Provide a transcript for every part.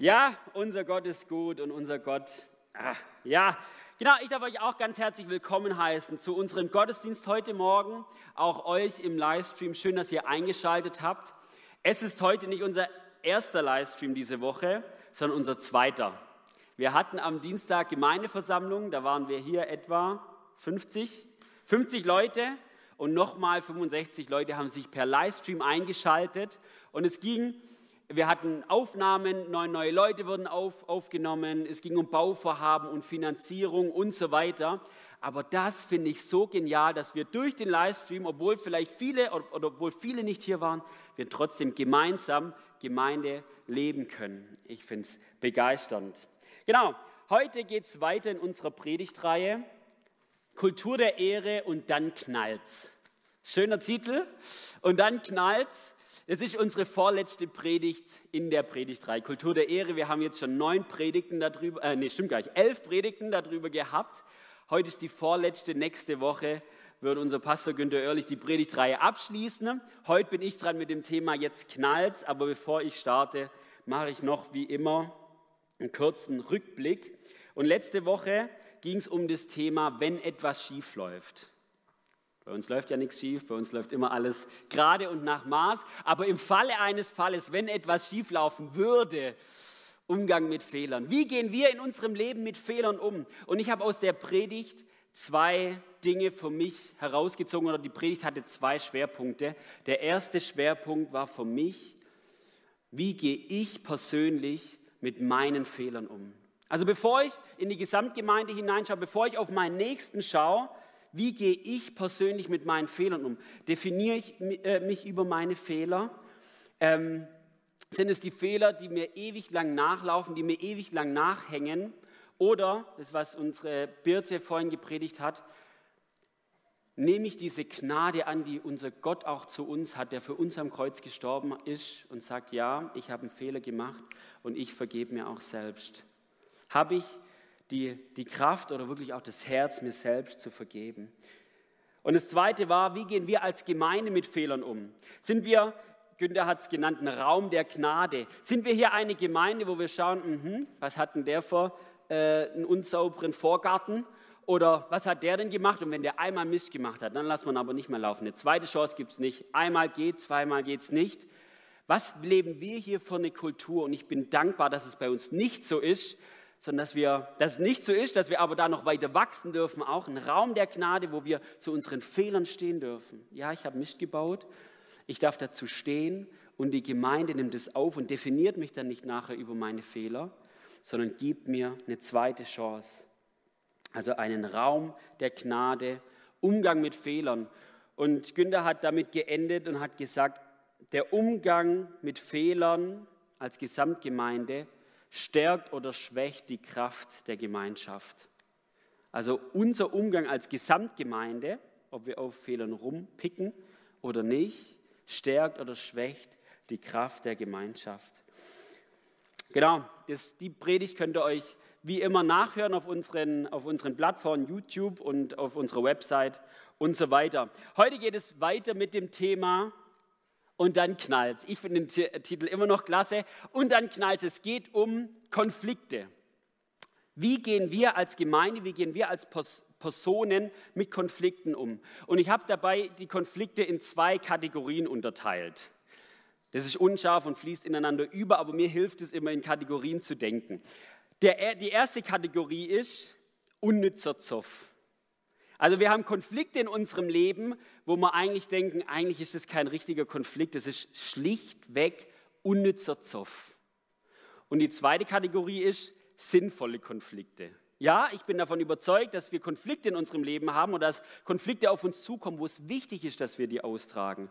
Ja, unser Gott ist gut und unser Gott, ah, ja, genau, ich darf euch auch ganz herzlich willkommen heißen zu unserem Gottesdienst heute Morgen, auch euch im Livestream. Schön, dass ihr eingeschaltet habt. Es ist heute nicht unser erster Livestream diese Woche, sondern unser zweiter. Wir hatten am Dienstag Gemeindeversammlung, da waren wir hier etwa 50, 50 Leute und nochmal 65 Leute haben sich per Livestream eingeschaltet und es ging wir hatten Aufnahmen, neun neue Leute wurden auf, aufgenommen, es ging um Bauvorhaben und Finanzierung und so weiter. Aber das finde ich so genial, dass wir durch den Livestream, obwohl vielleicht viele oder obwohl viele nicht hier waren, wir trotzdem gemeinsam Gemeinde leben können. Ich finde es begeisternd. Genau, heute geht es weiter in unserer Predigtreihe Kultur der Ehre und dann knallt's. Schöner Titel. Und dann knallt's. Es ist unsere vorletzte Predigt in der Predigtreihe Kultur der Ehre. Wir haben jetzt schon neun Predigten darüber, äh, nee, stimmt gar nicht, elf Predigten darüber gehabt. Heute ist die vorletzte, nächste Woche wird unser Pastor Günther Oerlich die Predigtreihe abschließen. Heute bin ich dran mit dem Thema Jetzt knallt, aber bevor ich starte, mache ich noch wie immer einen kurzen Rückblick. Und letzte Woche ging es um das Thema, wenn etwas schief läuft. Bei uns läuft ja nichts schief, bei uns läuft immer alles gerade und nach Maß. Aber im Falle eines Falles, wenn etwas schieflaufen würde, Umgang mit Fehlern. Wie gehen wir in unserem Leben mit Fehlern um? Und ich habe aus der Predigt zwei Dinge für mich herausgezogen oder die Predigt hatte zwei Schwerpunkte. Der erste Schwerpunkt war für mich, wie gehe ich persönlich mit meinen Fehlern um? Also bevor ich in die Gesamtgemeinde hineinschaue, bevor ich auf meinen Nächsten schaue, wie gehe ich persönlich mit meinen Fehlern um? Definiere ich äh, mich über meine Fehler? Ähm, sind es die Fehler, die mir ewig lang nachlaufen, die mir ewig lang nachhängen? Oder, das was unsere Birte vorhin gepredigt hat, nehme ich diese Gnade an, die unser Gott auch zu uns hat, der für uns am Kreuz gestorben ist und sagt, ja, ich habe einen Fehler gemacht und ich vergebe mir auch selbst. Habe ich die, die Kraft oder wirklich auch das Herz, mir selbst zu vergeben. Und das Zweite war, wie gehen wir als Gemeinde mit Fehlern um? Sind wir, Günther hat es genannt, ein Raum der Gnade? Sind wir hier eine Gemeinde, wo wir schauen, mh, was hat denn der für äh, einen unsauberen Vorgarten? Oder was hat der denn gemacht? Und wenn der einmal Mist gemacht hat, dann lassen wir ihn aber nicht mehr laufen. Eine zweite Chance gibt es nicht. Einmal geht, zweimal geht es nicht. Was leben wir hier für eine Kultur? Und ich bin dankbar, dass es bei uns nicht so ist, sondern dass, wir, dass es nicht so ist, dass wir aber da noch weiter wachsen dürfen, auch ein Raum der Gnade, wo wir zu unseren Fehlern stehen dürfen. Ja, ich habe Mist gebaut, ich darf dazu stehen und die Gemeinde nimmt es auf und definiert mich dann nicht nachher über meine Fehler, sondern gibt mir eine zweite Chance. Also einen Raum der Gnade, Umgang mit Fehlern. Und Günther hat damit geendet und hat gesagt, der Umgang mit Fehlern als Gesamtgemeinde stärkt oder schwächt die Kraft der Gemeinschaft. Also unser Umgang als Gesamtgemeinde, ob wir auf Fehlern rumpicken oder nicht, stärkt oder schwächt die Kraft der Gemeinschaft. Genau, das, die Predigt könnt ihr euch wie immer nachhören auf unseren, auf unseren Plattformen YouTube und auf unserer Website und so weiter. Heute geht es weiter mit dem Thema und dann knallt Ich finde den Titel immer noch klasse. Und dann knallt es. Geht um Konflikte. Wie gehen wir als Gemeinde, wie gehen wir als Personen mit Konflikten um? Und ich habe dabei die Konflikte in zwei Kategorien unterteilt. Das ist unscharf und fließt ineinander über, aber mir hilft es immer in Kategorien zu denken. Der, die erste Kategorie ist unnützer Zoff. Also wir haben Konflikte in unserem Leben, wo wir eigentlich denken, eigentlich ist das kein richtiger Konflikt, das ist schlichtweg unnützer Zoff. Und die zweite Kategorie ist sinnvolle Konflikte. Ja, ich bin davon überzeugt, dass wir Konflikte in unserem Leben haben und dass Konflikte auf uns zukommen, wo es wichtig ist, dass wir die austragen.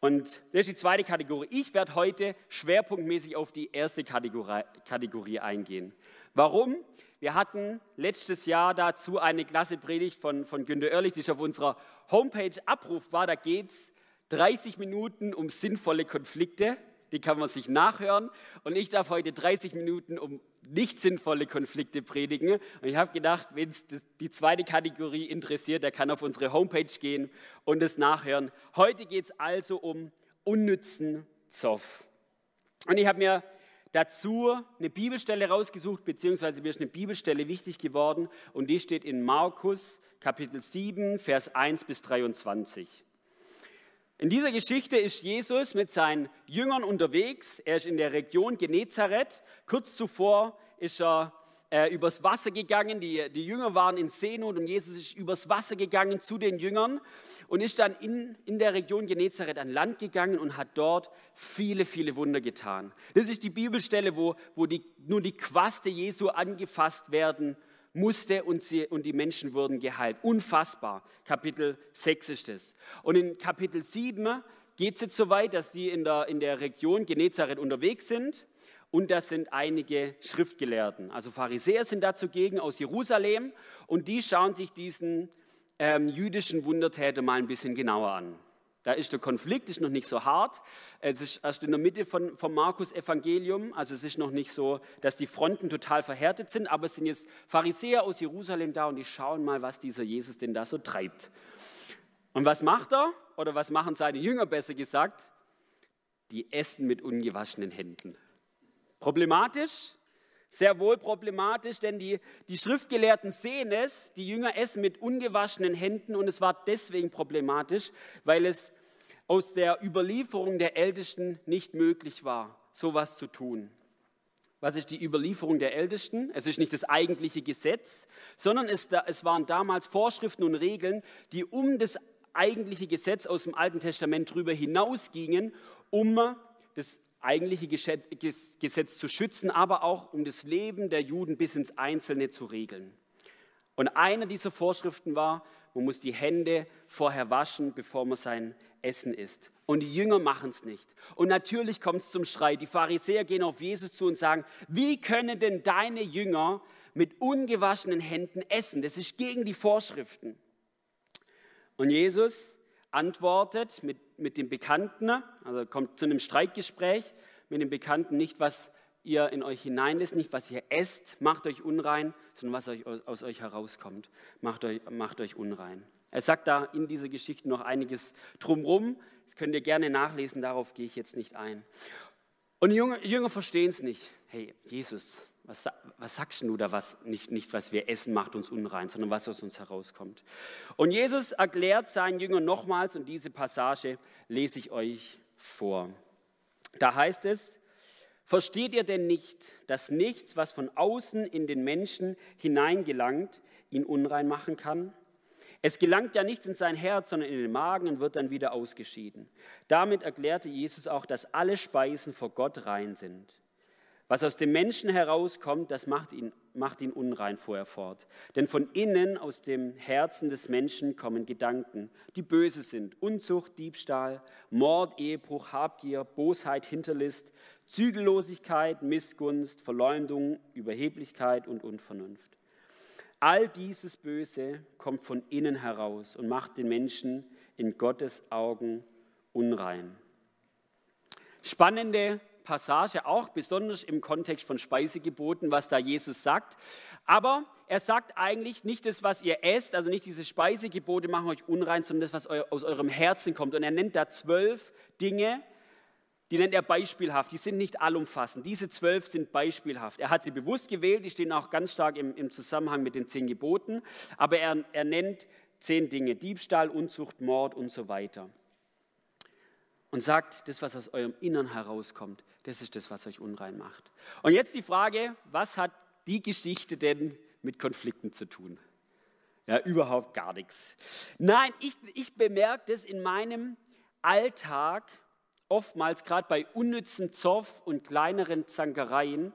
Und das ist die zweite Kategorie. Ich werde heute schwerpunktmäßig auf die erste Kategorie, Kategorie eingehen. Warum? Wir hatten letztes Jahr dazu eine klasse Predigt von, von Günter Oerlich, die ist auf unserer Homepage abrufbar. Da geht es 30 Minuten um sinnvolle Konflikte. Die kann man sich nachhören. Und ich darf heute 30 Minuten um nicht sinnvolle Konflikte predigen. Und ich habe gedacht, wenn es die zweite Kategorie interessiert, der kann auf unsere Homepage gehen und es nachhören. Heute geht es also um unnützen Zoff. Und ich habe mir dazu eine Bibelstelle rausgesucht, beziehungsweise mir ist eine Bibelstelle wichtig geworden und die steht in Markus Kapitel 7, Vers 1 bis 23. In dieser Geschichte ist Jesus mit seinen Jüngern unterwegs. Er ist in der Region Genezareth. Kurz zuvor ist er äh, übers Wasser gegangen. Die, die Jünger waren in Seenot und Jesus ist übers Wasser gegangen zu den Jüngern und ist dann in, in der Region Genezareth an Land gegangen und hat dort viele, viele Wunder getan. Das ist die Bibelstelle, wo, wo die, nur die Quaste Jesu angefasst werden musste und, sie, und die Menschen wurden geheilt. Unfassbar. Kapitel 6 ist es. Und in Kapitel 7 geht es jetzt so weit, dass sie in der, in der Region Genezareth unterwegs sind und da sind einige Schriftgelehrten. Also Pharisäer sind da zugegen aus Jerusalem und die schauen sich diesen ähm, jüdischen Wundertäter mal ein bisschen genauer an. Da ist der Konflikt, ist noch nicht so hart. Es ist erst in der Mitte von, vom Markus-Evangelium. Also es ist noch nicht so, dass die Fronten total verhärtet sind, aber es sind jetzt Pharisäer aus Jerusalem da und die schauen mal, was dieser Jesus denn da so treibt. Und was macht er? Oder was machen seine Jünger besser gesagt? Die essen mit ungewaschenen Händen. Problematisch? Sehr wohl problematisch, denn die, die Schriftgelehrten sehen es, die Jünger essen mit ungewaschenen Händen und es war deswegen problematisch, weil es aus der Überlieferung der Ältesten nicht möglich war, sowas zu tun. Was ist die Überlieferung der Ältesten? Es ist nicht das eigentliche Gesetz, sondern es, es waren damals Vorschriften und Regeln, die um das eigentliche Gesetz aus dem Alten Testament darüber hinausgingen, um das eigentliche Gesetz zu schützen, aber auch um das Leben der Juden bis ins Einzelne zu regeln. Und eine dieser Vorschriften war, man muss die Hände vorher waschen, bevor man sein Essen isst. Und die Jünger machen es nicht. Und natürlich kommt es zum Streit. Die Pharisäer gehen auf Jesus zu und sagen, wie können denn deine Jünger mit ungewaschenen Händen essen? Das ist gegen die Vorschriften. Und Jesus antwortet mit, mit dem Bekannten, also kommt zu einem Streitgespräch mit dem Bekannten, nicht was ihr in euch hineinlässt, nicht was ihr esst, macht euch unrein, sondern was euch, aus euch herauskommt, macht euch, macht euch unrein. Er sagt da in dieser Geschichte noch einiges drumherum. Das könnt ihr gerne nachlesen, darauf gehe ich jetzt nicht ein. Und die Jünger, Jünger verstehen es nicht. Hey, Jesus, was, was sagst du da, was nicht, nicht was wir essen macht uns unrein, sondern was aus uns herauskommt. Und Jesus erklärt seinen Jüngern nochmals, und diese Passage lese ich euch vor. Da heißt es, Versteht ihr denn nicht, dass nichts, was von außen in den Menschen hineingelangt, ihn unrein machen kann? Es gelangt ja nichts in sein Herz, sondern in den Magen und wird dann wieder ausgeschieden. Damit erklärte Jesus auch, dass alle Speisen vor Gott rein sind. Was aus dem Menschen herauskommt, das macht ihn, macht ihn unrein, fuhr er fort. Denn von innen, aus dem Herzen des Menschen, kommen Gedanken, die böse sind. Unzucht, Diebstahl, Mord, Ehebruch, Habgier, Bosheit, Hinterlist, Zügellosigkeit, Missgunst, Verleumdung, Überheblichkeit und Unvernunft. All dieses Böse kommt von innen heraus und macht den Menschen in Gottes Augen unrein. Spannende Passage, auch besonders im Kontext von Speisegeboten, was da Jesus sagt. Aber er sagt eigentlich nicht das, was ihr esst, also nicht diese Speisegebote machen euch unrein, sondern das, was aus eurem Herzen kommt. Und er nennt da zwölf Dinge, die nennt er beispielhaft, die sind nicht allumfassend. Diese zwölf sind beispielhaft. Er hat sie bewusst gewählt, die stehen auch ganz stark im, im Zusammenhang mit den zehn Geboten, aber er, er nennt zehn Dinge, Diebstahl, Unzucht, Mord und so weiter. Und sagt, das, was aus eurem Innern herauskommt, das ist das, was euch unrein macht. Und jetzt die Frage, was hat die Geschichte denn mit Konflikten zu tun? Ja, überhaupt gar nichts. Nein, ich, ich bemerke das in meinem Alltag oftmals, gerade bei unnützen Zoff und kleineren Zankereien,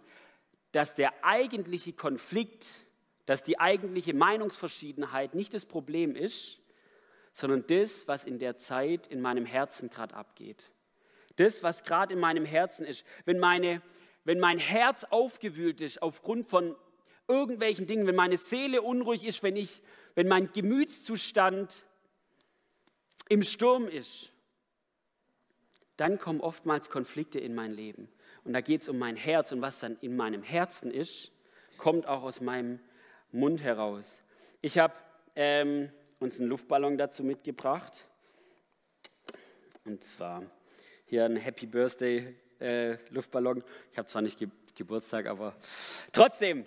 dass der eigentliche Konflikt, dass die eigentliche Meinungsverschiedenheit nicht das Problem ist, sondern das, was in der Zeit in meinem Herzen gerade abgeht. Das, was gerade in meinem Herzen ist. Wenn, meine, wenn mein Herz aufgewühlt ist aufgrund von irgendwelchen Dingen, wenn meine Seele unruhig ist, wenn, ich, wenn mein Gemütszustand im Sturm ist, dann kommen oftmals Konflikte in mein Leben. Und da geht es um mein Herz und was dann in meinem Herzen ist, kommt auch aus meinem Mund heraus. Ich habe ähm, uns einen Luftballon dazu mitgebracht. Und zwar hier ein Happy Birthday äh, Luftballon. Ich habe zwar nicht Ge Geburtstag, aber trotzdem.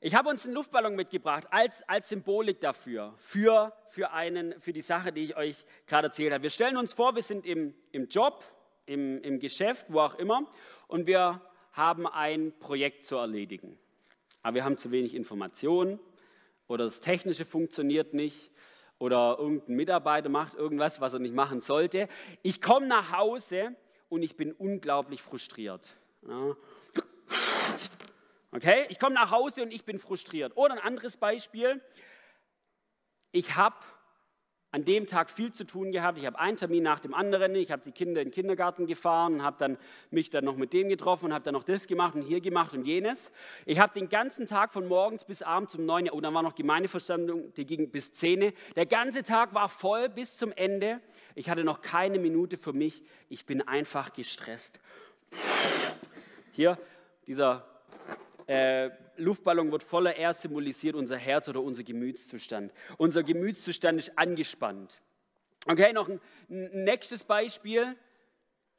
Ich habe uns einen Luftballon mitgebracht als, als Symbolik dafür, für, für, einen, für die Sache, die ich euch gerade erzählt habe. Wir stellen uns vor, wir sind im, im Job, im, im Geschäft, wo auch immer, und wir haben ein Projekt zu erledigen. Aber wir haben zu wenig Informationen oder das Technische funktioniert nicht oder irgendein Mitarbeiter macht irgendwas, was er nicht machen sollte. Ich komme nach Hause und ich bin unglaublich frustriert. Okay, ich komme nach Hause und ich bin frustriert. Oder ein anderes Beispiel. Ich habe an dem Tag viel zu tun gehabt. Ich habe einen Termin nach dem anderen. Ich habe die Kinder in den Kindergarten gefahren und habe dann mich dann noch mit dem getroffen und habe dann noch das gemacht und hier gemacht und jenes. Ich habe den ganzen Tag von morgens bis abends um neun, oh, dann war noch Gemeindeversammlung, die ging bis zehn. Der ganze Tag war voll bis zum Ende. Ich hatte noch keine Minute für mich. Ich bin einfach gestresst. Hier, dieser äh, Luftballon wird voller Air symbolisiert unser Herz oder unser Gemütszustand. Unser Gemütszustand ist angespannt. Okay, noch ein, ein nächstes Beispiel.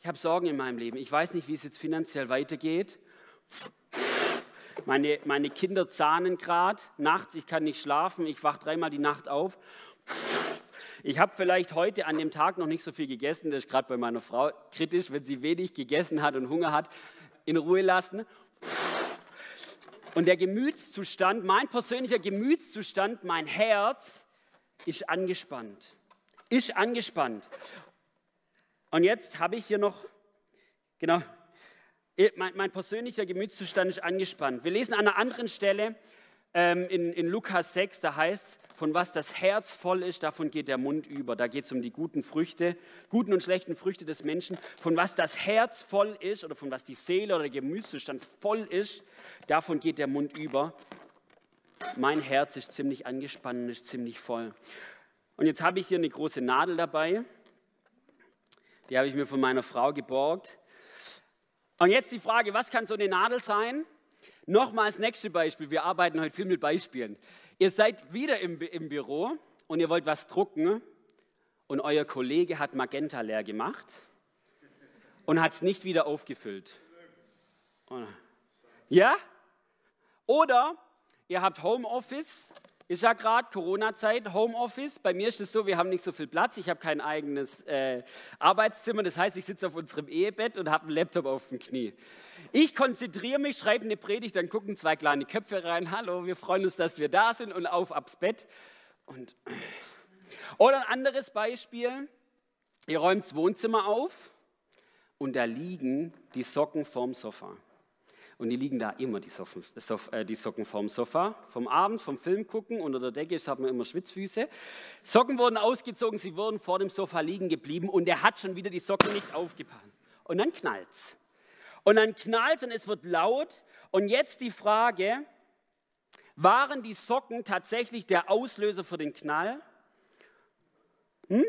Ich habe Sorgen in meinem Leben. Ich weiß nicht, wie es jetzt finanziell weitergeht. Meine, meine Kinder zahnen gerade nachts, ich kann nicht schlafen, ich wache dreimal die Nacht auf. Ich habe vielleicht heute an dem Tag noch nicht so viel gegessen, das ist gerade bei meiner Frau kritisch, wenn sie wenig gegessen hat und Hunger hat, in Ruhe lassen. Und der Gemütszustand, mein persönlicher Gemütszustand, mein Herz ist angespannt. Ist angespannt. Und jetzt habe ich hier noch, genau, mein, mein, persönlicher Gemütszustand ist angespannt. Wir lesen an einer anderen Stelle ähm, in, in Lukas 6, da heißt von was das Herz voll ist, davon geht der Mund über. Da geht es um die guten Früchte, guten und schlechten Früchte des Menschen. Von was das Herz voll ist oder von was die Seele oder der Gemütszustand voll ist, davon geht der Mund über. Mein Herz ist ziemlich angespannt ist ziemlich voll. Und jetzt habe ich hier eine große Nadel dabei. Die habe ich mir von meiner Frau geborgt. Und jetzt die Frage, was kann so eine Nadel sein? Nochmal das nächste Beispiel. Wir arbeiten heute viel mit Beispielen. Ihr seid wieder im, im Büro und ihr wollt was drucken und euer Kollege hat Magenta leer gemacht und hat es nicht wieder aufgefüllt. Ja? Oder ihr habt Homeoffice ist ja gerade Corona-Zeit, Homeoffice. Bei mir ist es so, wir haben nicht so viel Platz. Ich habe kein eigenes äh, Arbeitszimmer. Das heißt, ich sitze auf unserem Ehebett und habe einen Laptop auf dem Knie. Ich konzentriere mich, schreibe eine Predigt, dann gucken zwei kleine Köpfe rein. Hallo, wir freuen uns, dass wir da sind und auf abs Bett. Und oder ein anderes Beispiel. Ihr räumt das Wohnzimmer auf und da liegen die Socken vorm Sofa. Und die liegen da immer, die Socken, äh, die Socken vom Sofa. Vom Abend, vom Film gucken, unter der Decke hat man immer Schwitzfüße. Socken wurden ausgezogen, sie wurden vor dem Sofa liegen geblieben und er hat schon wieder die Socken nicht aufgepasst. Und dann knallt's. Und dann knallt und es wird laut. Und jetzt die Frage, waren die Socken tatsächlich der Auslöser für den Knall? Hm?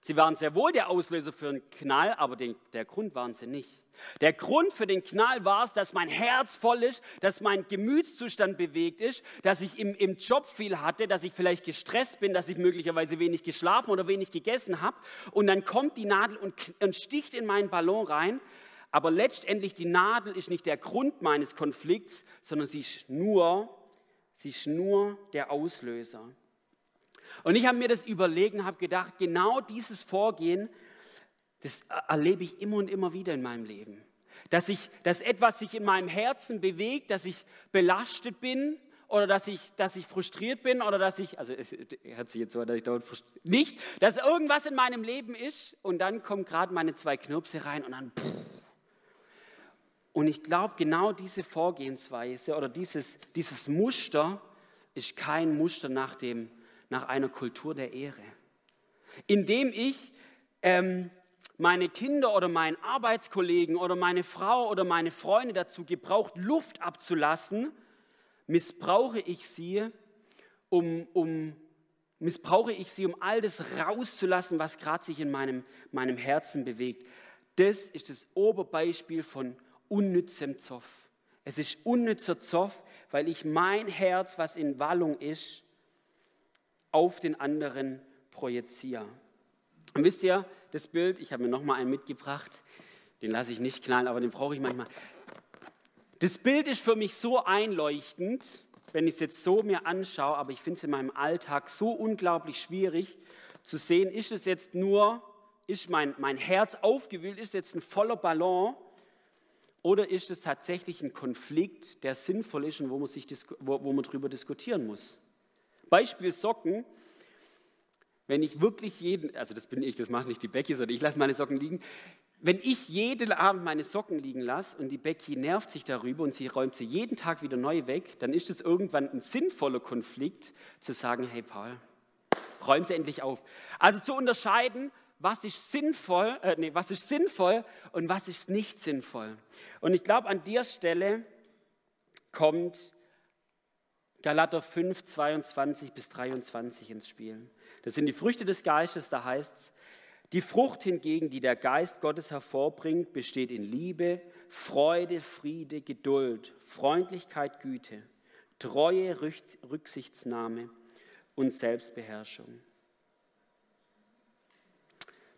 Sie waren sehr wohl der Auslöser für den Knall, aber den, der Grund waren sie nicht. Der Grund für den Knall war es, dass mein Herz voll ist, dass mein Gemütszustand bewegt ist, dass ich im, im Job viel hatte, dass ich vielleicht gestresst bin, dass ich möglicherweise wenig geschlafen oder wenig gegessen habe. Und dann kommt die Nadel und, und sticht in meinen Ballon rein. Aber letztendlich die Nadel ist nicht der Grund meines Konflikts, sondern sie ist nur, sie ist nur der Auslöser. Und ich habe mir das überlegen, habe gedacht, genau dieses Vorgehen das erlebe ich immer und immer wieder in meinem Leben. Dass, ich, dass etwas sich in meinem Herzen bewegt, dass ich belastet bin oder dass ich, dass ich frustriert bin oder dass ich, also es hört sich jetzt so, dass ich dort nicht, dass irgendwas in meinem Leben ist und dann kommen gerade meine zwei Knirpse rein und dann pff. Und ich glaube, genau diese Vorgehensweise oder dieses, dieses Muster ist kein Muster nach, dem, nach einer Kultur der Ehre. Indem ich ähm, meine Kinder oder meinen Arbeitskollegen oder meine Frau oder meine Freunde dazu gebraucht, Luft abzulassen, missbrauche ich sie, um, um, missbrauche ich sie, um all das rauszulassen, was gerade sich in meinem, meinem Herzen bewegt. Das ist das Oberbeispiel von unnützem Zoff. Es ist unnützer Zoff, weil ich mein Herz, was in Wallung ist, auf den anderen projiziere. Und wisst ihr, das Bild, ich habe mir noch mal einen mitgebracht, Den lasse ich nicht knallen, aber den brauche ich manchmal. Das Bild ist für mich so einleuchtend, wenn ich es jetzt so mir anschaue, aber ich finde es in meinem Alltag so unglaublich schwierig zu sehen, ist es jetzt nur, ist mein, mein Herz aufgewühlt, ist jetzt ein voller Ballon oder ist es tatsächlich ein Konflikt, der sinnvoll ist und wo man, sich, wo, wo man darüber diskutieren muss? Beispiel Socken. Wenn ich wirklich jeden, also das bin ich, das macht nicht die Becky, sondern ich lasse meine Socken liegen. Wenn ich jeden Abend meine Socken liegen lasse und die Becky nervt sich darüber und sie räumt sie jeden Tag wieder neu weg, dann ist es irgendwann ein sinnvoller Konflikt zu sagen, hey Paul, räum sie endlich auf. Also zu unterscheiden, was ist sinnvoll, äh, nee, was ist sinnvoll und was ist nicht sinnvoll. Und ich glaube, an der Stelle kommt Galater 5, 22 bis 23 ins Spiel. Das sind die Früchte des Geistes, da heißt es, die Frucht hingegen, die der Geist Gottes hervorbringt, besteht in Liebe, Freude, Friede, Geduld, Freundlichkeit, Güte, Treue, Rücksichtsnahme und Selbstbeherrschung.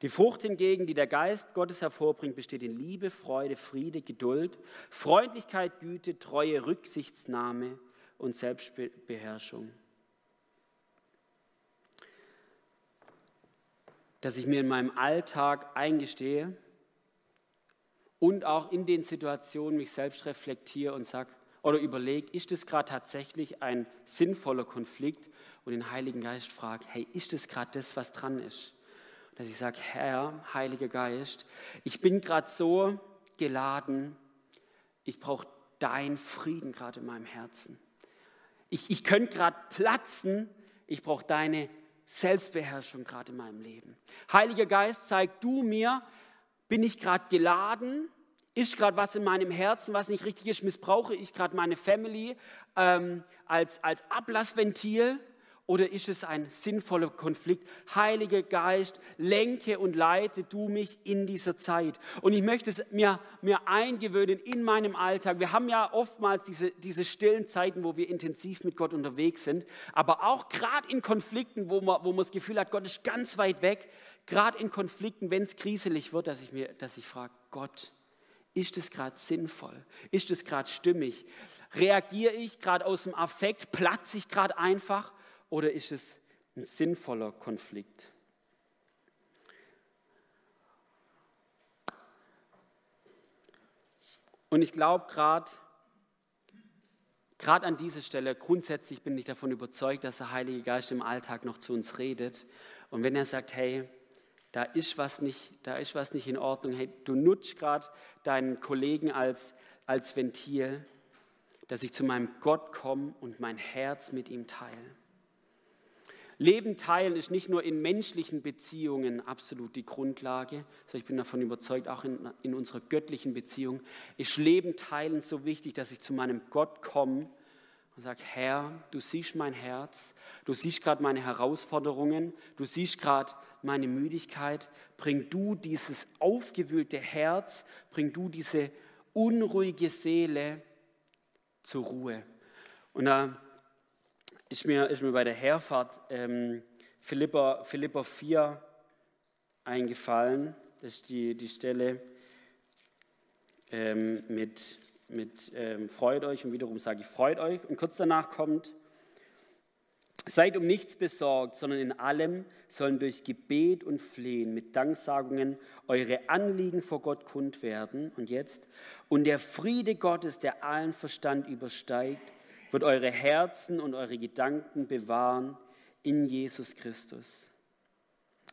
Die Frucht hingegen, die der Geist Gottes hervorbringt, besteht in Liebe, Freude, Friede, Geduld, Freundlichkeit, Güte, Treue, Rücksichtsnahme und Selbstbeherrschung. Dass ich mir in meinem Alltag eingestehe und auch in den Situationen mich selbst reflektiere und sage oder überlege, ist es gerade tatsächlich ein sinnvoller Konflikt und den Heiligen Geist frage, hey, ist es gerade das, was dran ist? Dass ich sage, Herr, Heiliger Geist, ich bin gerade so geladen, ich brauche deinen Frieden gerade in meinem Herzen. Ich, ich könnte gerade platzen, ich brauche deine Selbstbeherrschung gerade in meinem Leben. Heiliger Geist, zeig du mir, bin ich gerade geladen? Ist gerade was in meinem Herzen, was nicht richtig ist? Missbrauche ich gerade meine Family ähm, als, als Ablassventil? Oder ist es ein sinnvoller Konflikt? Heiliger Geist, lenke und leite du mich in dieser Zeit. Und ich möchte es mir, mir eingewöhnen in meinem Alltag. Wir haben ja oftmals diese, diese stillen Zeiten, wo wir intensiv mit Gott unterwegs sind, aber auch gerade in Konflikten, wo man, wo man das Gefühl hat, Gott ist ganz weit weg, gerade in Konflikten, wenn es kriselig wird, dass ich, mir, dass ich frage, Gott, ist es gerade sinnvoll? Ist es gerade stimmig? Reagiere ich gerade aus dem Affekt? Platze ich gerade einfach? Oder ist es ein sinnvoller Konflikt? Und ich glaube gerade, gerade an dieser Stelle, grundsätzlich bin ich davon überzeugt, dass der Heilige Geist im Alltag noch zu uns redet. Und wenn er sagt, hey, da ist was nicht, da ist was nicht in Ordnung, hey, du nutzt gerade deinen Kollegen als, als Ventil, dass ich zu meinem Gott komme und mein Herz mit ihm teile. Leben teilen ist nicht nur in menschlichen Beziehungen absolut die Grundlage, sondern ich bin davon überzeugt, auch in, in unserer göttlichen Beziehung ist Leben teilen so wichtig, dass ich zu meinem Gott komme und sage, Herr, du siehst mein Herz, du siehst gerade meine Herausforderungen, du siehst gerade meine Müdigkeit, bring du dieses aufgewühlte Herz, bring du diese unruhige Seele zur Ruhe. Und da ist mir, ist mir bei der Herfahrt ähm, Philippa, Philippa 4 eingefallen. Das ist die, die Stelle ähm, mit, mit ähm, Freut euch und wiederum sage ich Freut euch. Und kurz danach kommt, Seid um nichts besorgt, sondern in allem sollen durch Gebet und Flehen mit Danksagungen eure Anliegen vor Gott kund werden. Und jetzt, und der Friede Gottes, der allen Verstand übersteigt, wird eure Herzen und eure Gedanken bewahren in Jesus Christus.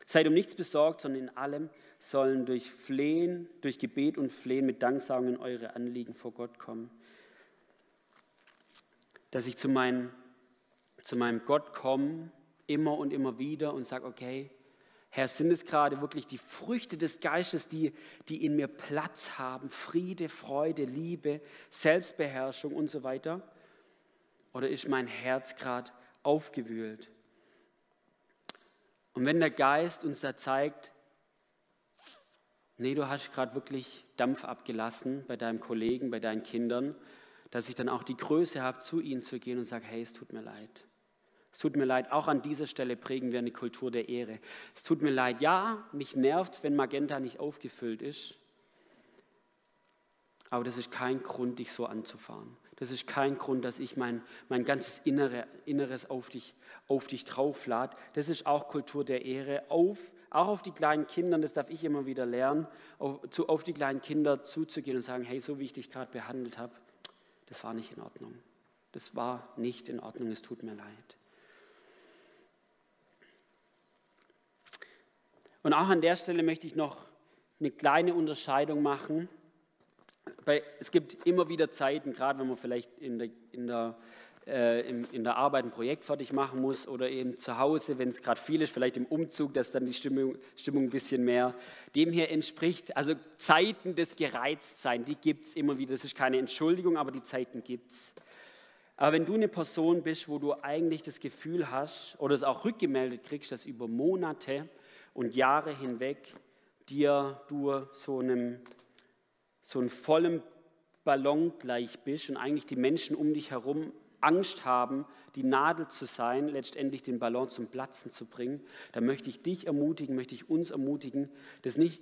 Seid um nichts besorgt, sondern in allem sollen durch Flehen, durch Gebet und Flehen mit Danksagungen eure Anliegen vor Gott kommen. Dass ich zu, mein, zu meinem Gott komme, immer und immer wieder und sage, okay, Herr, sind es gerade wirklich die Früchte des Geistes, die, die in mir Platz haben? Friede, Freude, Liebe, Selbstbeherrschung und so weiter? Oder ist mein Herz gerade aufgewühlt? Und wenn der Geist uns da zeigt, nee, du hast gerade wirklich Dampf abgelassen bei deinem Kollegen, bei deinen Kindern, dass ich dann auch die Größe habe, zu ihnen zu gehen und sage, hey, es tut mir leid. Es tut mir leid, auch an dieser Stelle prägen wir eine Kultur der Ehre. Es tut mir leid, ja, mich nervt es, wenn Magenta nicht aufgefüllt ist, Aber das ist kein Grund, dich so anzufahren. Das ist kein Grund, dass ich mein, mein ganzes Innere, Inneres auf dich, auf dich drauflade. Das ist auch Kultur der Ehre. Auf, auch auf die kleinen Kinder, das darf ich immer wieder lernen, auf, zu, auf die kleinen Kinder zuzugehen und sagen, hey, so wie ich dich gerade behandelt habe, das war nicht in Ordnung. Das war nicht in Ordnung, es tut mir leid. Und auch an der Stelle möchte ich noch eine kleine Unterscheidung machen bei, es gibt immer wieder Zeiten, gerade wenn man vielleicht in der, in der, äh, in, der Arbeit ein Projekt fertig machen muss oder eben zu Hause, wenn es gerade viel ist, vielleicht im Umzug, dass dann die Stimmung, Stimmung ein bisschen mehr dem hier entspricht. Also Zeiten des Gereiztsein, die gibt es immer wieder. Das ist keine Entschuldigung, aber die Zeiten gibt es. Aber wenn du eine Person bist, wo du eigentlich das Gefühl hast oder es auch rückgemeldet kriegst, dass über Monate und Jahre hinweg dir du so einem so einen vollen Ballon gleich bist und eigentlich die Menschen um dich herum Angst haben, die Nadel zu sein, letztendlich den Ballon zum Platzen zu bringen, dann möchte ich dich ermutigen, möchte ich uns ermutigen, das nicht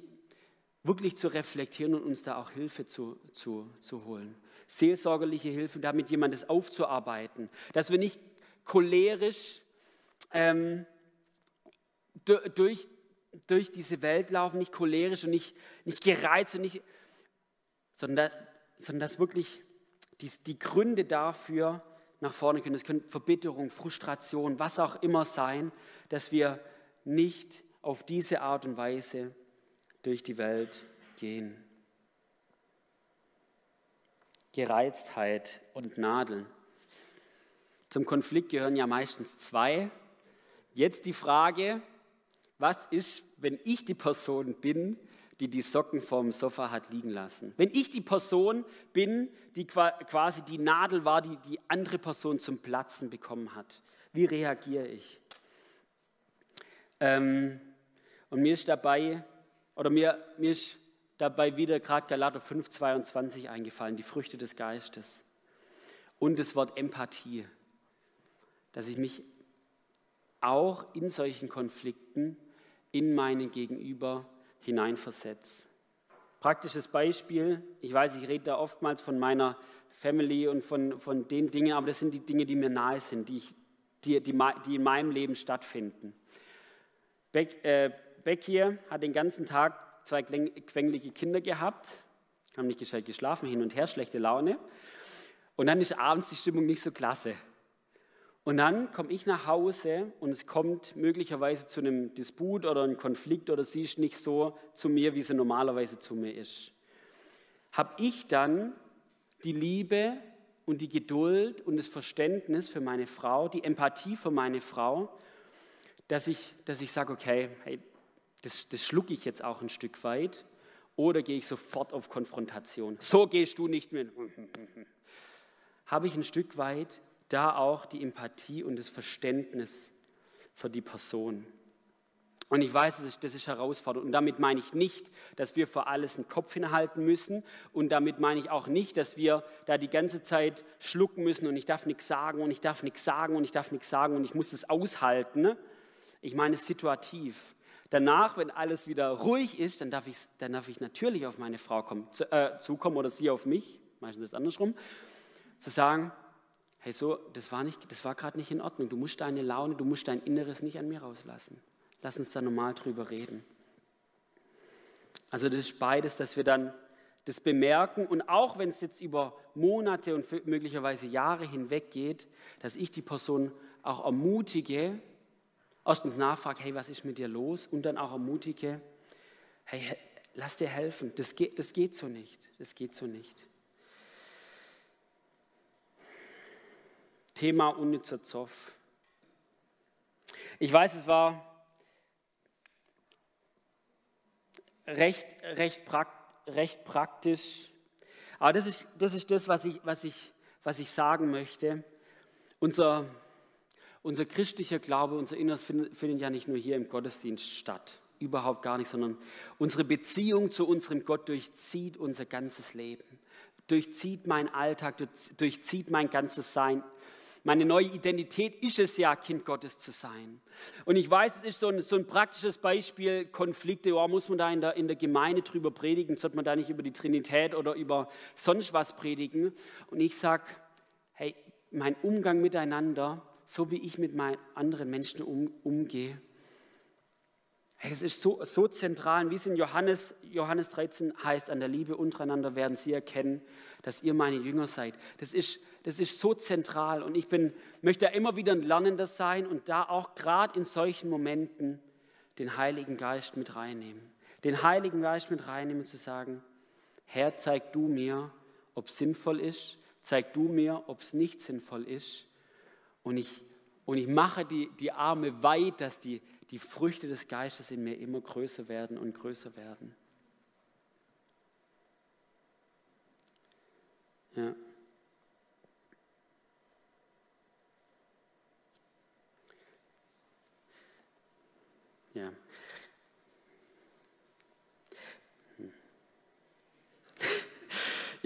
wirklich zu reflektieren und uns da auch Hilfe zu, zu, zu holen. Seelsorgerliche Hilfe, damit jemandes aufzuarbeiten. Dass wir nicht cholerisch ähm, durch, durch diese Welt laufen, nicht cholerisch und nicht, nicht gereizt und nicht sondern, sondern dass wirklich die, die Gründe dafür nach vorne können. Das können Verbitterung, Frustration, was auch immer sein, dass wir nicht auf diese Art und Weise durch die Welt gehen. Gereiztheit und Nadeln. Zum Konflikt gehören ja meistens zwei. Jetzt die Frage, was ist, wenn ich die Person bin, die die Socken vom Sofa hat liegen lassen. Wenn ich die Person bin, die quasi die Nadel war, die die andere Person zum Platzen bekommen hat, wie reagiere ich? Ähm, und mir ist dabei, oder mir, mir ist dabei wieder gerade Galater 5, 22 eingefallen, die Früchte des Geistes. Und das Wort Empathie, dass ich mich auch in solchen Konflikten in meinen Gegenüber hineinversetze. Praktisches Beispiel, ich weiß, ich rede da oftmals von meiner Family und von, von den Dingen, aber das sind die Dinge, die mir nahe sind, die, ich, die, die, die in meinem Leben stattfinden. Beck, äh, Beck hier hat den ganzen Tag zwei quengelige Kinder gehabt, haben nicht gescheit geschlafen, hin und her, schlechte Laune. Und dann ist abends die Stimmung nicht so klasse. Und dann komme ich nach Hause und es kommt möglicherweise zu einem Disput oder einem Konflikt oder sie ist nicht so zu mir, wie sie normalerweise zu mir ist. Habe ich dann die Liebe und die Geduld und das Verständnis für meine Frau, die Empathie für meine Frau, dass ich, dass ich sage, okay, hey, das, das schlucke ich jetzt auch ein Stück weit oder gehe ich sofort auf Konfrontation. So gehst du nicht mehr. Habe ich ein Stück weit da auch die Empathie und das Verständnis für die Person. Und ich weiß, das ist, das ist herausfordernd. Und damit meine ich nicht, dass wir vor alles einen Kopf hinhalten müssen. Und damit meine ich auch nicht, dass wir da die ganze Zeit schlucken müssen und ich darf nichts sagen und ich darf nichts sagen und ich darf nichts sagen und ich muss es aushalten. Ich meine es situativ. Danach, wenn alles wieder ruhig ist, dann darf ich, dann darf ich natürlich auf meine Frau kommen, zu, äh, zukommen oder sie auf mich, meistens ist es andersrum, zu sagen, hey, so, das war, war gerade nicht in Ordnung. Du musst deine Laune, du musst dein Inneres nicht an mir rauslassen. Lass uns da normal drüber reden. Also das ist beides, dass wir dann das bemerken und auch wenn es jetzt über Monate und möglicherweise Jahre hinweg geht, dass ich die Person auch ermutige, erstens nachfrage, hey, was ist mit dir los? Und dann auch ermutige, hey, lass dir helfen, das geht, das geht so nicht, das geht so nicht. Thema unnützer Zoff. Ich weiß, es war recht, recht, recht praktisch, aber das ist das, ist das was, ich, was, ich, was ich sagen möchte. Unser, unser christlicher Glaube, unser Inneres findet ja nicht nur hier im Gottesdienst statt, überhaupt gar nicht, sondern unsere Beziehung zu unserem Gott durchzieht unser ganzes Leben, durchzieht mein Alltag, durchzieht mein ganzes Sein meine neue Identität ist es ja, Kind Gottes zu sein. Und ich weiß, es ist so ein, so ein praktisches Beispiel, Konflikte, oh, muss man da in der, in der Gemeinde drüber predigen, sollte man da nicht über die Trinität oder über sonst was predigen. Und ich sage, hey, mein Umgang miteinander, so wie ich mit meinen anderen Menschen um, umgehe, hey, das ist so, so zentral. Wie es in Johannes, Johannes 13 heißt, an der Liebe untereinander werden sie erkennen, dass ihr meine Jünger seid. Das ist das ist so zentral und ich bin, möchte immer wieder ein Lernender sein und da auch gerade in solchen Momenten den Heiligen Geist mit reinnehmen. Den Heiligen Geist mit reinnehmen und zu sagen, Herr, zeig du mir, ob es sinnvoll ist, zeig du mir, ob es nicht sinnvoll ist und ich, und ich mache die, die Arme weit, dass die, die Früchte des Geistes in mir immer größer werden und größer werden. Ja. Hm.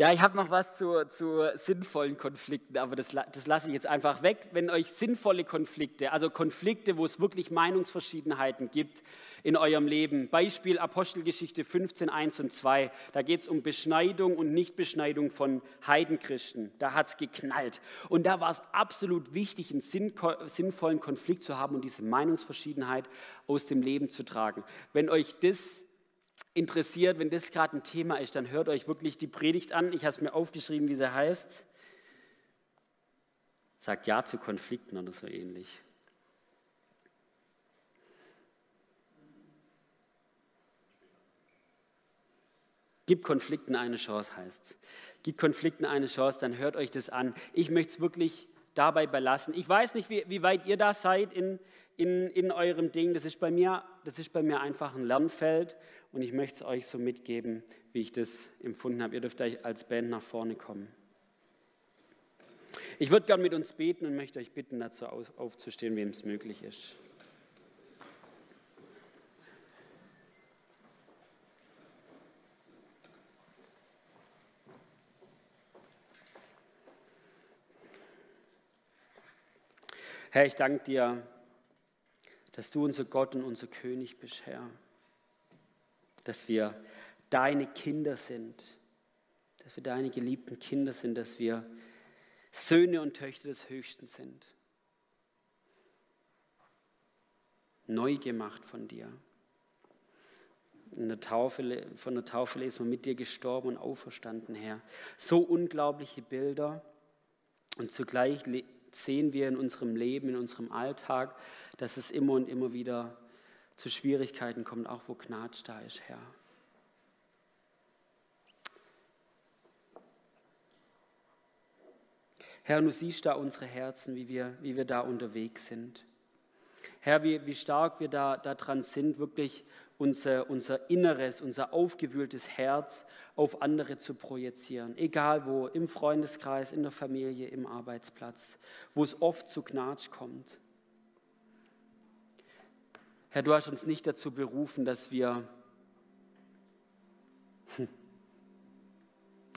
Ja, ich habe noch was zu, zu, sinnvollen Konflikten, aber das, das lasse ich jetzt einfach weg. Wenn euch sinnvolle Konflikte, also Konflikte, wo es wirklich Meinungsverschiedenheiten gibt, in eurem Leben. Beispiel Apostelgeschichte 15, 1 und 2. Da geht es um Beschneidung und Nichtbeschneidung von Heidenchristen. Da hat es geknallt. Und da war es absolut wichtig, einen sinnvollen Konflikt zu haben und diese Meinungsverschiedenheit aus dem Leben zu tragen. Wenn euch das interessiert, wenn das gerade ein Thema ist, dann hört euch wirklich die Predigt an. Ich habe es mir aufgeschrieben, wie sie heißt. Sagt Ja zu Konflikten oder so ähnlich. Gib Konflikten eine Chance, heißt es. Gib Konflikten eine Chance, dann hört euch das an. Ich möchte es wirklich dabei belassen. Ich weiß nicht, wie, wie weit ihr da seid in, in, in eurem Ding. Das ist, bei mir, das ist bei mir einfach ein Lernfeld und ich möchte es euch so mitgeben, wie ich das empfunden habe. Ihr dürft euch als Band nach vorne kommen. Ich würde gern mit uns beten und möchte euch bitten, dazu aufzustehen, wem es möglich ist. Herr, ich danke dir, dass du unser Gott und unser König bist, Herr. Dass wir deine Kinder sind, dass wir deine geliebten Kinder sind, dass wir Söhne und Töchter des Höchsten sind. Neu gemacht von dir. In der Taufe, von der Taufe ist man mit dir gestorben und auferstanden, Herr. So unglaubliche Bilder und zugleich sehen wir in unserem Leben, in unserem Alltag, dass es immer und immer wieder zu Schwierigkeiten kommt, auch wo Gnade da ist, Herr. Herr, du siehst da unsere Herzen, wie wir, wie wir da unterwegs sind. Herr, wie, wie stark wir da, da dran sind, wirklich unser, unser Inneres, unser aufgewühltes Herz auf andere zu projizieren. Egal wo, im Freundeskreis, in der Familie, im Arbeitsplatz, wo es oft zu Gnatsch kommt. Herr, du hast uns nicht dazu berufen, dass wir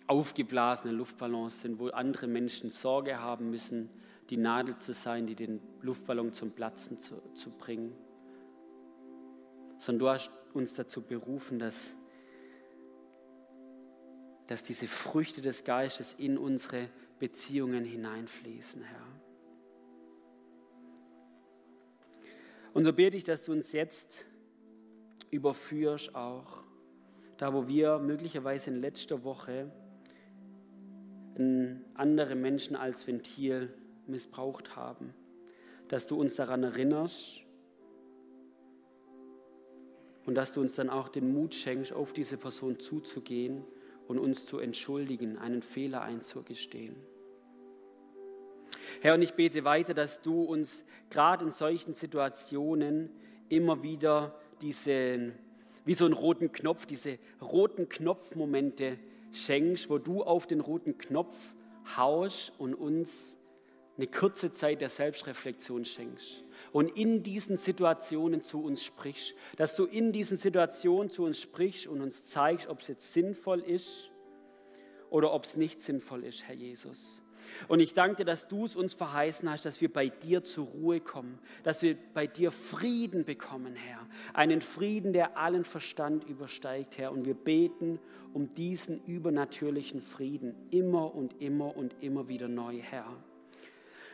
aufgeblasene Luftballons sind, wo andere Menschen Sorge haben müssen, die Nadel zu sein, die den Luftballon zum Platzen zu, zu bringen sondern du hast uns dazu berufen, dass, dass diese Früchte des Geistes in unsere Beziehungen hineinfließen, Herr. Und so bete ich, dass du uns jetzt überführst auch, da wo wir möglicherweise in letzter Woche andere Menschen als Ventil missbraucht haben, dass du uns daran erinnerst, und dass du uns dann auch den Mut schenkst, auf diese Person zuzugehen und uns zu entschuldigen, einen Fehler einzugestehen. Herr, und ich bete weiter, dass du uns gerade in solchen Situationen immer wieder diese, wie so einen roten Knopf, diese roten Knopfmomente schenkst, wo du auf den roten Knopf haust und uns eine kurze Zeit der Selbstreflexion schenkst und in diesen Situationen zu uns sprichst, dass du in diesen Situationen zu uns sprichst und uns zeigst, ob es jetzt sinnvoll ist oder ob es nicht sinnvoll ist, Herr Jesus. Und ich danke dir, dass du es uns verheißen hast, dass wir bei dir zur Ruhe kommen, dass wir bei dir Frieden bekommen, Herr. Einen Frieden, der allen Verstand übersteigt, Herr. Und wir beten um diesen übernatürlichen Frieden immer und immer und immer wieder neu, Herr.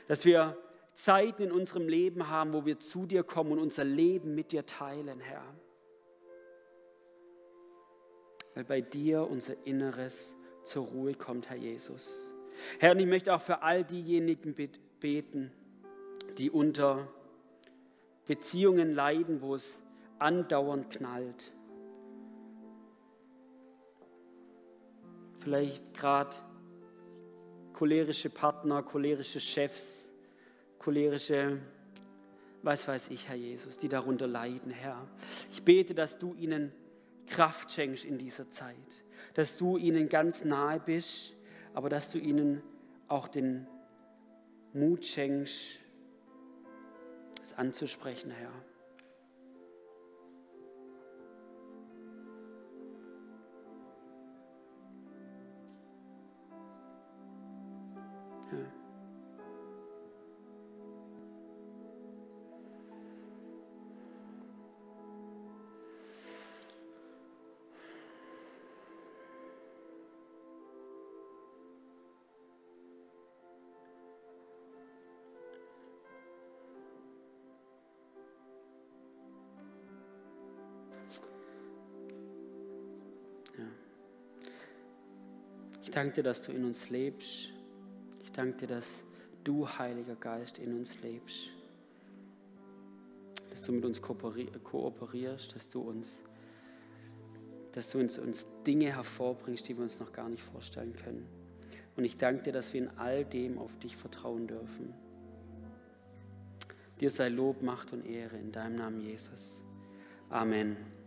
Dass wir Zeiten in unserem Leben haben, wo wir zu dir kommen und unser Leben mit dir teilen, Herr. Weil bei dir unser Inneres zur Ruhe kommt, Herr Jesus. Herr, und ich möchte auch für all diejenigen beten, die unter Beziehungen leiden, wo es andauernd knallt. Vielleicht gerade cholerische Partner, cholerische Chefs, cholerische, was weiß ich, Herr Jesus, die darunter leiden, Herr. Ich bete, dass du ihnen Kraft schenkst in dieser Zeit, dass du ihnen ganz nahe bist aber dass du ihnen auch den Mut schenkst, es anzusprechen, Herr. Ich danke dir, dass du in uns lebst. Ich danke dir, dass du, Heiliger Geist, in uns lebst. Dass du mit uns kooperierst, dass du uns, dass du uns, uns Dinge hervorbringst, die wir uns noch gar nicht vorstellen können. Und ich danke dir, dass wir in all dem auf dich vertrauen dürfen. Dir sei Lob, Macht und Ehre in deinem Namen, Jesus. Amen.